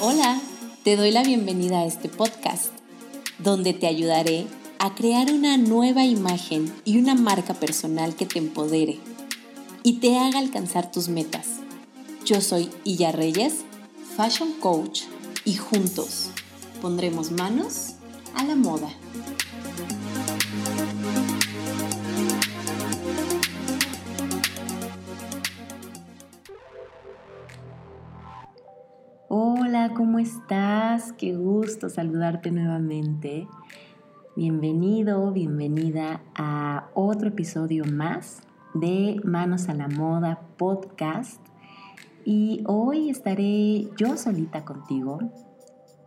Hola, te doy la bienvenida a este podcast, donde te ayudaré a crear una nueva imagen y una marca personal que te empodere y te haga alcanzar tus metas. Yo soy Illa Reyes, Fashion Coach, y juntos pondremos manos a la moda. ¿Cómo estás? Qué gusto saludarte nuevamente. Bienvenido, bienvenida a otro episodio más de Manos a la Moda podcast. Y hoy estaré yo solita contigo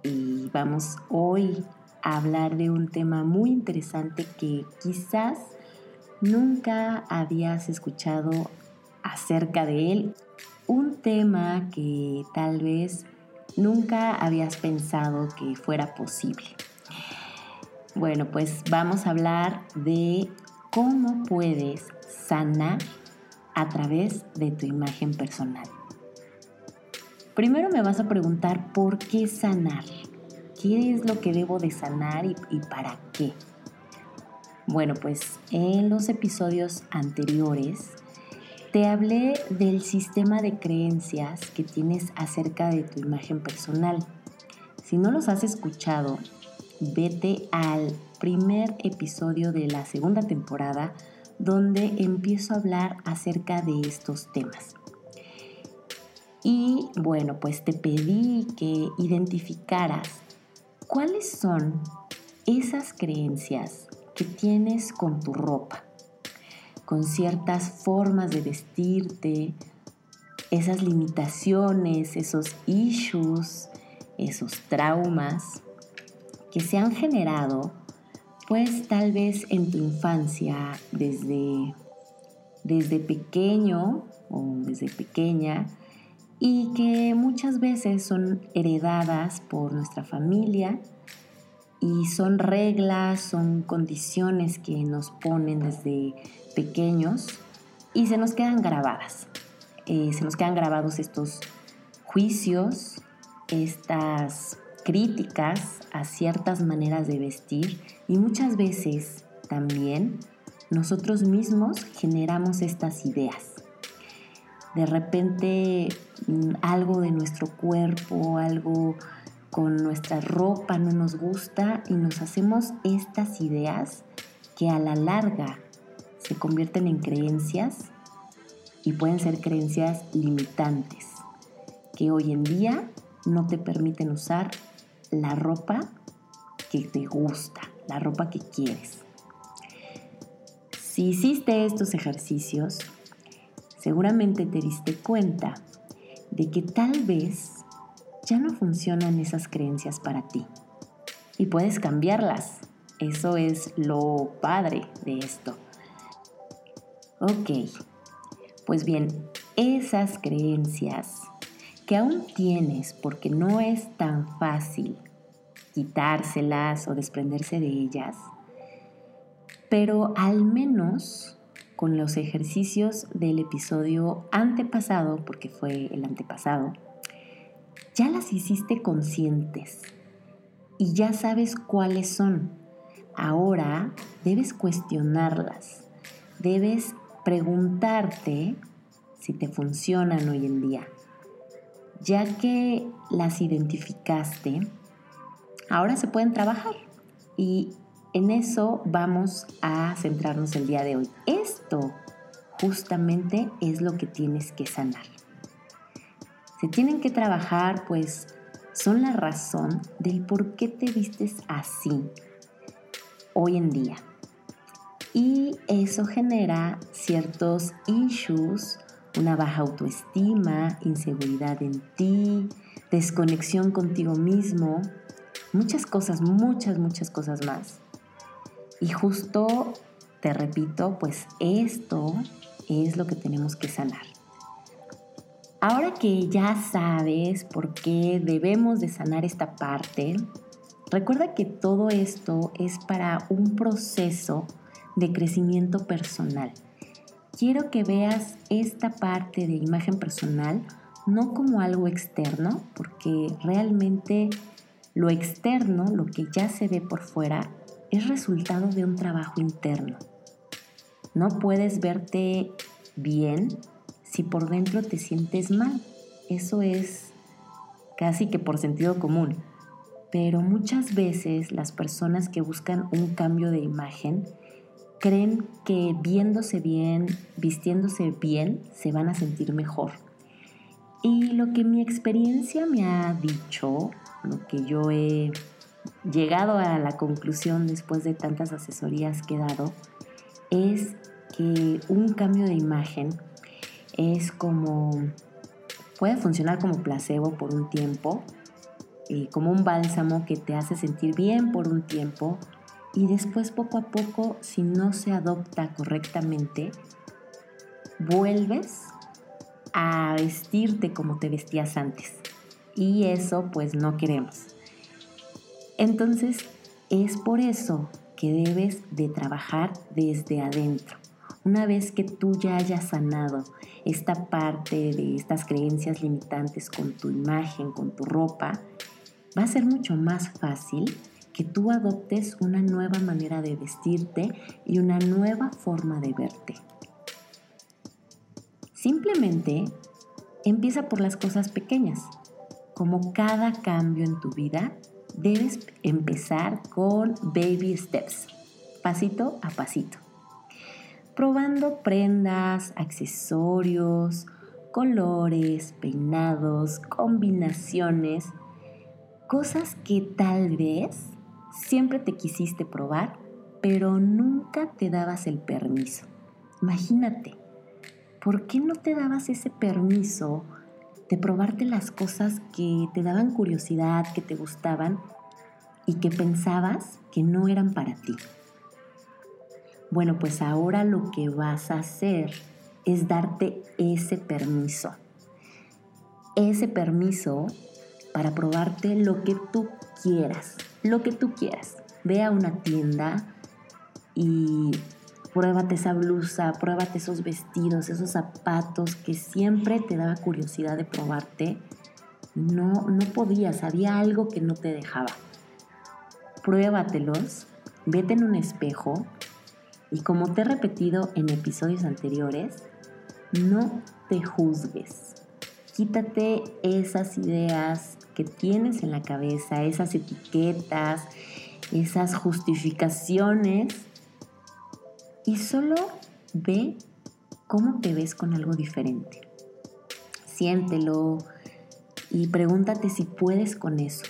y vamos hoy a hablar de un tema muy interesante que quizás nunca habías escuchado acerca de él. Un tema que tal vez nunca habías pensado que fuera posible. Bueno, pues vamos a hablar de cómo puedes sanar a través de tu imagen personal. Primero me vas a preguntar por qué sanar. ¿Qué es lo que debo de sanar y, para qué? Bueno, pues en los episodios anteriores te hablé del sistema de creencias que tienes acerca de tu imagen personal. Si no los has escuchado, vete al primer episodio de la segunda temporada donde empiezo a hablar acerca de estos temas. Y bueno, pues te pedí que identificaras cuáles son esas creencias que tienes con tu ropa con ciertas formas de vestirte, esas limitaciones, esos issues, esos traumas que se han generado, pues tal vez en tu infancia, desde, desde pequeño o desde pequeña, y que muchas veces son heredadas por nuestra familia y son reglas, son condiciones que nos ponen desde pequeños y se nos quedan grabadas. Eh, se nos quedan grabados estos juicios, estas críticas a ciertas maneras de vestir y muchas veces también nosotros mismos generamos estas ideas. De repente mm, algo de nuestro cuerpo, algo con nuestra ropa no nos gusta y nos hacemos estas ideas que a la larga se convierten en creencias y pueden ser creencias limitantes que hoy en día no te permiten usar la ropa que te gusta, la ropa que quieres. Si hiciste estos ejercicios, seguramente te diste cuenta de que tal vez ya no funcionan esas creencias para ti y puedes cambiarlas. Eso es lo padre de esto. Ok, pues bien, esas creencias que aún tienes porque no es tan fácil quitárselas o desprenderse de ellas, pero al menos con los ejercicios del episodio antepasado, porque fue el antepasado, ya las hiciste conscientes y ya sabes cuáles son. Ahora debes cuestionarlas, debes preguntarte si te funcionan hoy en día. Ya que las identificaste, ahora se pueden trabajar y en eso vamos a centrarnos el día de hoy. Esto justamente es lo que tienes que sanar. Se tienen que trabajar, pues son la razón del por qué te vistes así hoy en día y eso genera ciertos issues, una baja autoestima, inseguridad en ti, desconexión contigo mismo, muchas cosas, muchas, muchas cosas más. Y justo, te repito, pues esto es lo que tenemos que sanar. Ahora que ya sabes por qué debemos de sanar esta parte, recuerda que todo esto es para un proceso de crecimiento personal. Quiero que veas esta parte de imagen personal no como algo externo, porque realmente lo externo, lo que ya se ve por fuera, es resultado de un trabajo interno. No puedes verte bien si por dentro te sientes mal. Eso es casi que por sentido común. Pero muchas veces las personas que buscan un cambio de imagen creen que viéndose bien, vistiéndose bien, se van a sentir mejor. Y lo que mi experiencia me ha dicho, lo que yo he llegado a la conclusión después de tantas asesorías que he dado, es que un cambio de imagen es como, puede funcionar como placebo por un tiempo, eh, como un bálsamo que te hace sentir bien por un tiempo y después poco a poco, si no se adopta correctamente, vuelves a vestirte como te vestías antes. Y eso pues no queremos. Entonces es por eso que debes de trabajar desde adentro. Una vez que tú ya hayas sanado esta parte de estas creencias limitantes con tu imagen, con tu ropa, va a ser mucho más fácil que tú adoptes una nueva manera de vestirte y una nueva forma de verte. Simplemente empieza por las cosas pequeñas. Como cada cambio en tu vida, debes empezar con baby steps, pasito a pasito. Probando prendas, accesorios, colores, peinados, combinaciones, cosas que tal vez siempre te quisiste probar, pero nunca te dabas el permiso. Imagínate, ¿por qué no te dabas ese permiso de probarte las cosas que te daban curiosidad, que te gustaban y que pensabas que no eran para ti? Bueno, pues ahora lo que vas a hacer es darte ese permiso. Ese permiso para probarte lo que tú quieras, lo que tú quieras. Ve a una tienda y pruébate esa blusa, pruébate esos vestidos, esos zapatos que siempre te daba curiosidad de probarte. No, no podías, había algo que no te dejaba. Pruébatelos, vete en un espejo y como te he repetido en episodios anteriores, no te juzgues. Quítate esas ideas que tienes en la cabeza, esas etiquetas, esas justificaciones y solo ve cómo te ves con algo diferente. Siéntelo y pregúntate si puedes con eso,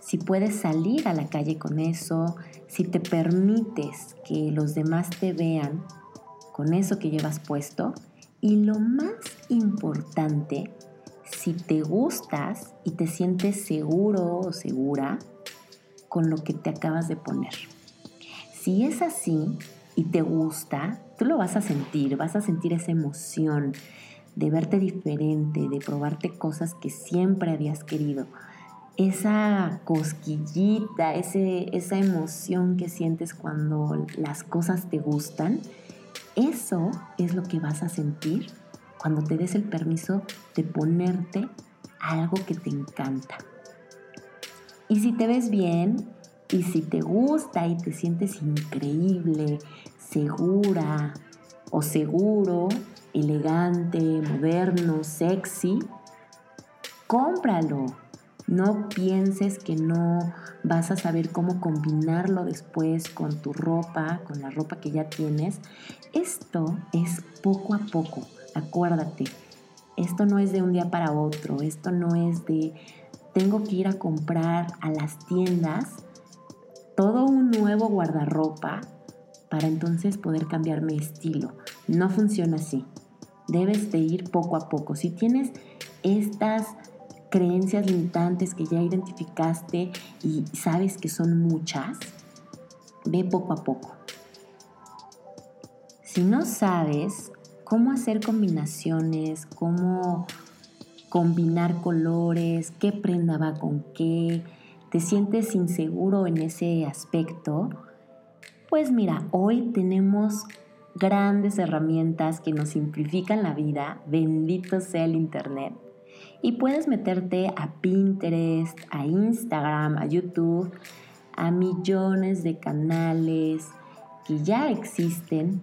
si puedes salir a la calle con eso, si te permites que los demás te vean con eso que llevas puesto y lo más importante, si te gustas y te sientes seguro o segura con lo que te acabas de poner. Si es así, y te gusta, tú lo vas a sentir, vas a sentir esa emoción de verte diferente, de probarte cosas que siempre habías querido. Esa cosquillita, ese, esa emoción que sientes cuando las cosas te gustan, eso es lo que vas a sentir cuando te des el permiso de ponerte algo que te encanta. Y si te ves bien, y si te gusta y te sientes increíble, segura o seguro, elegante, moderno, sexy, cómpralo. No pienses que no vas a saber cómo combinarlo después con tu ropa, con la ropa que ya tienes. Esto es poco a poco, acuérdate. Esto no es de un día para otro, esto no es de tengo que ir a comprar a las tiendas todo un nuevo guardarropa para entonces poder cambiar mi estilo. No funciona así. Debes de ir poco a poco. Si tienes estas creencias limitantes que ya identificaste y sabes que son muchas, ve poco a poco. Si no sabes cómo hacer combinaciones, cómo combinar colores, qué prenda va con qué, te sientes inseguro en ese aspecto, Pues mira, hoy tenemos grandes herramientas que nos simplifican la vida, bendito sea el Internet. Y puedes meterte a Pinterest, a Instagram, a YouTube, a millones de canales que ya existen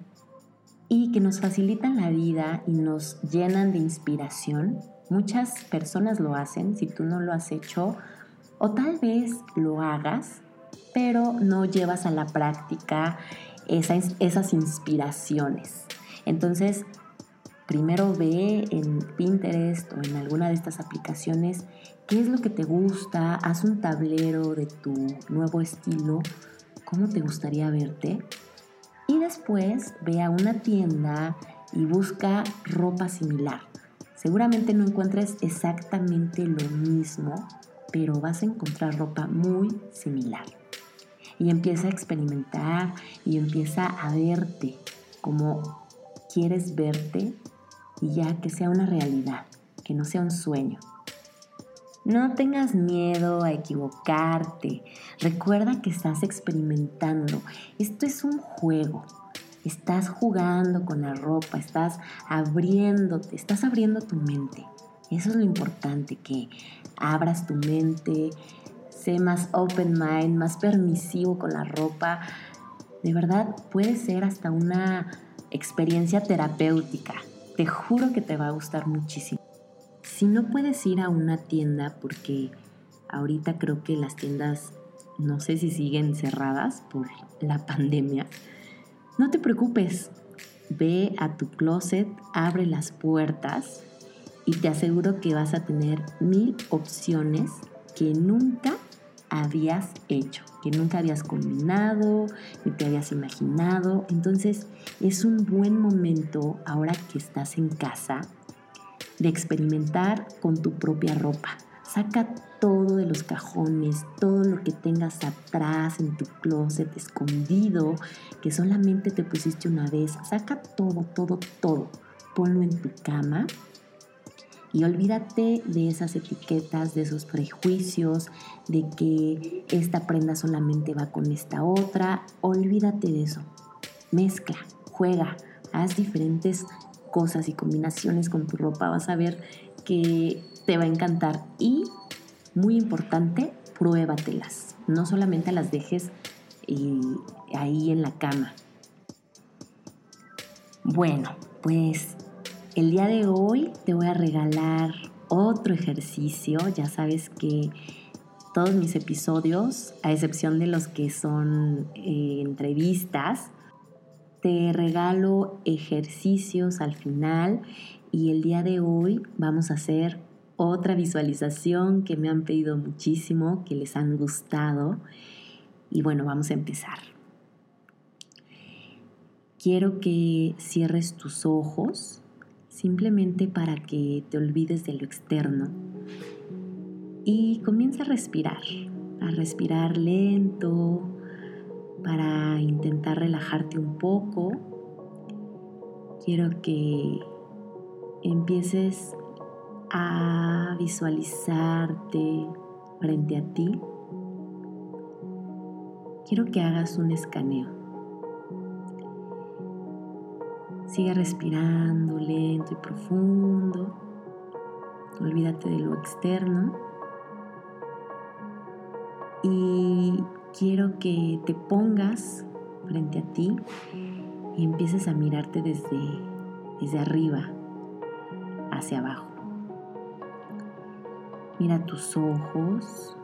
y que nos facilitan la vida y nos llenan de inspiración. Muchas personas lo hacen, si tú no lo has hecho, o tal vez lo hagas, pero no llevas a la práctica esas, inspiraciones. Entonces, primero ve en Pinterest o en alguna de estas aplicaciones qué es lo que te gusta, haz un tablero de tu nuevo estilo, cómo te gustaría verte y después ve a una tienda y busca ropa similar. Seguramente no encuentres exactamente lo mismo, pero vas a encontrar ropa muy similar. Y empieza a experimentar y empieza a verte como quieres verte y ya que sea una realidad, que no sea un sueño. No tengas miedo a equivocarte. Recuerda que estás experimentando. Esto es un juego. Estás jugando con la ropa, estás abriéndote, estás abriendo tu mente. Eso es lo importante, que abras tu mente, sé más open mind, más permisivo con la ropa. De verdad puede ser hasta una experiencia terapéutica. Te juro que te va a gustar muchísimo. Si no puedes ir a una tienda, porque ahorita creo que las tiendas no sé si siguen cerradas por la pandemia, no te preocupes. Ve a tu closet, abre las puertas y te aseguro que vas a tener mil opciones que nunca habías hecho, que nunca habías combinado, ni te habías imaginado. Entonces es un buen momento ahora que estás en casa de experimentar con tu propia ropa. Saca todo de los cajones, todo lo que tengas atrás en tu closet escondido, que solamente te pusiste una vez. Saca todo, todo, todo. Ponlo en tu cama y olvídate de esas etiquetas, de esos prejuicios, de que esta prenda solamente va con esta otra. Olvídate de eso. Mezcla, juega, haz diferentes cosas y combinaciones con tu ropa, vas a ver que te va a encantar. Y, muy importante, pruébatelas. No solamente las dejes eh, ahí en la cama. Bueno, pues el día de hoy te voy a regalar otro ejercicio. Ya sabes que todos mis episodios, a excepción de los que son eh, entrevistas, te regalo ejercicios al final y el día de hoy vamos a hacer otra visualización que me han pedido muchísimo, que les han gustado. Y bueno, vamos a empezar. Quiero que cierres tus ojos simplemente para que te olvides de lo externo y comienza a respirar, a respirar lento, para intentar relajarte un poco, quiero que empieces a visualizarte frente a ti. Quiero que hagas un escaneo. Sigue respirando lento y profundo. Olvídate de lo externo. Quiero que te pongas frente a ti y empieces a mirarte desde, desde arriba hacia abajo. Mira tus ojos,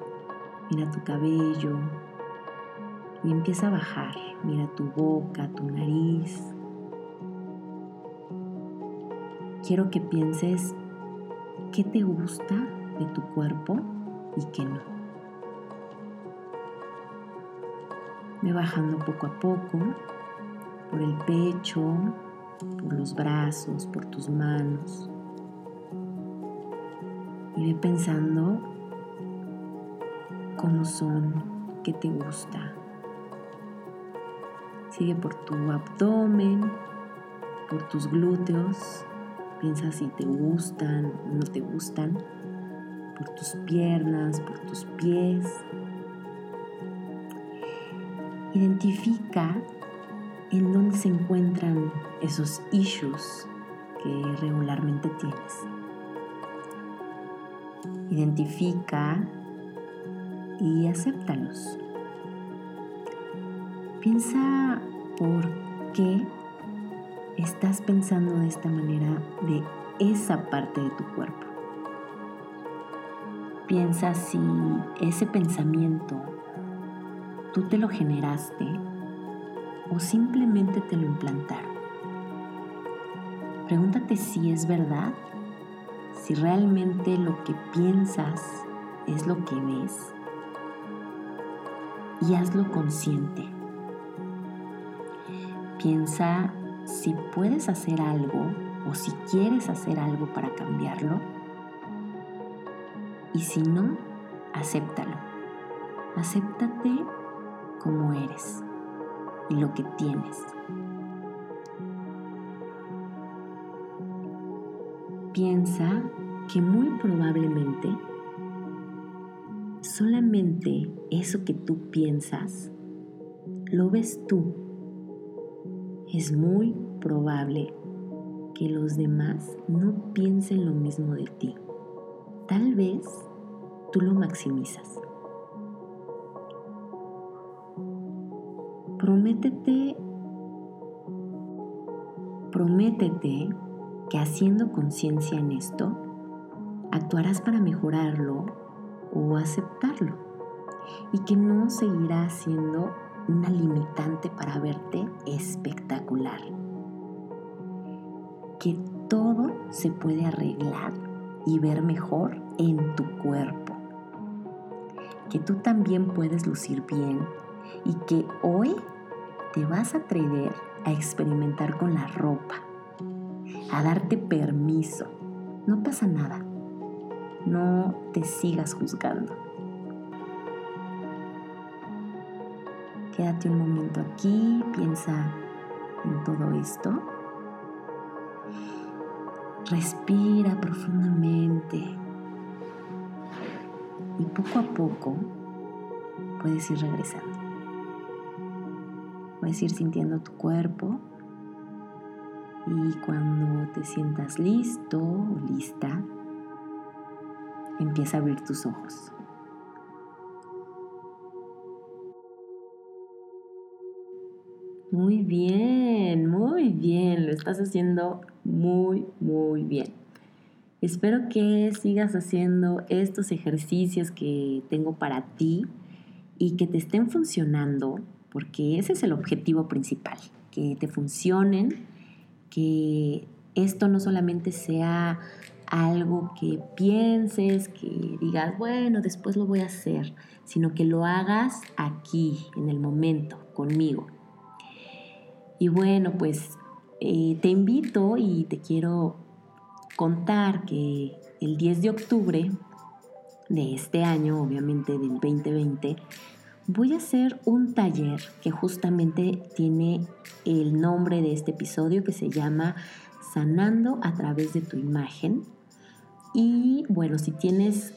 mira tu cabello y empieza a bajar. Mira tu boca, tu nariz. Quiero que pienses qué te gusta de tu cuerpo y qué no. Ve bajando poco a poco por el pecho, por los brazos, por tus manos. Y ve pensando cómo son, qué te gusta. Sigue por tu abdomen, por tus glúteos. Piensa si te gustan o no te gustan. Por tus piernas, por tus pies Identifica en dónde se encuentran esos issues que regularmente tienes. Identifica y acéptalos. Piensa por qué estás pensando de esta manera de esa parte de tu cuerpo. Piensa si ese pensamiento tú te lo generaste o simplemente te lo implantaron. Pregúntate si es verdad, si realmente lo que piensas es lo que ves y hazlo consciente. Piensa si puedes hacer algo o si quieres hacer algo para cambiarlo. Y si no, acéptalo. Acéptate como eres y lo que tienes. Piensa que muy probablemente solamente eso que tú piensas lo ves tú. Es muy probable que los demás no piensen lo mismo de ti. Tal vez tú lo maximizas. Prométete, prométete que haciendo conciencia en esto, actuarás para mejorarlo o aceptarlo y que no seguirá siendo una limitante para verte espectacular. Que todo se puede arreglar y ver mejor en tu cuerpo. Que tú también puedes lucir bien y que hoy te vas a atrever a experimentar con la ropa a darte permiso. No pasa nada. No te sigas juzgando. Quédate un momento aquí, piensa en todo esto. Respira profundamente y poco a poco puedes ir regresando. Puedes ir sintiendo tu cuerpo y cuando te sientas listo o lista, empieza a abrir tus ojos. Muy bien, muy bien, lo estás haciendo muy, muy bien. Espero que sigas haciendo estos ejercicios que tengo para ti y que te estén funcionando, porque ese es el objetivo principal, que te funcionen que esto no solamente sea algo que pienses, que digas, bueno, después lo voy a hacer, sino que lo hagas aquí, en el momento, conmigo. Y bueno, pues eh, te invito y te quiero contar que el 10 de octubre de este año, obviamente del 2020, voy a hacer un taller que justamente tiene el nombre de este episodio que se llama Sanando a través de tu imagen. Y bueno, si tienes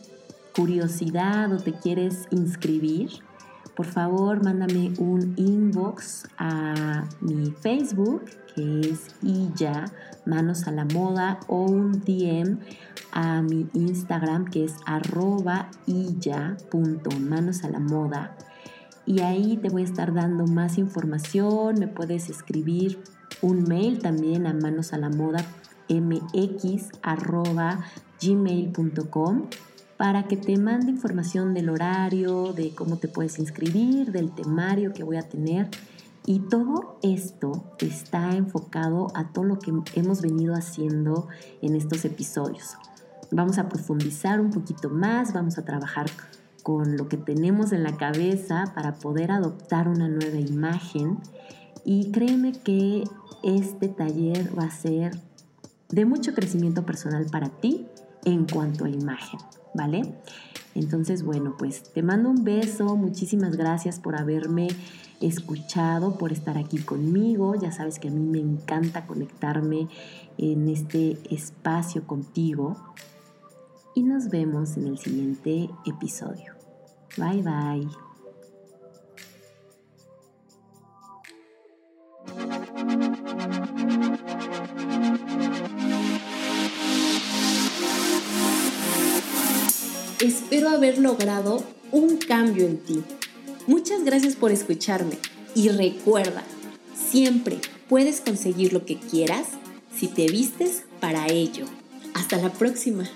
curiosidad o te quieres inscribir, por favor mándame un inbox a mi Facebook, que es Iya Manos a la Moda, o un DM a mi Instagram, que es arroba manos a la moda y ahí te voy a estar dando más información. Me puedes escribir un mail también a manos a la moda gmail.com para que te mande información del horario, de cómo te puedes inscribir, del temario que voy a tener. Y todo esto está enfocado a todo lo que hemos venido haciendo en estos episodios. Vamos a profundizar un poquito más, vamos a trabajar con lo que tenemos en la cabeza para poder adoptar una nueva imagen. Y créeme que este taller va a ser de mucho crecimiento personal para ti en cuanto a imagen, ¿vale? Entonces, bueno, pues te mando un beso, muchísimas gracias por haberme escuchado, por estar aquí conmigo. Ya sabes que a mí me encanta conectarme en este espacio contigo. Y nos vemos en el siguiente episodio. Bye bye. Espero haber logrado un cambio en ti. Muchas gracias por escucharme y recuerda, siempre puedes conseguir lo que quieras si te vistes para ello. Hasta la próxima.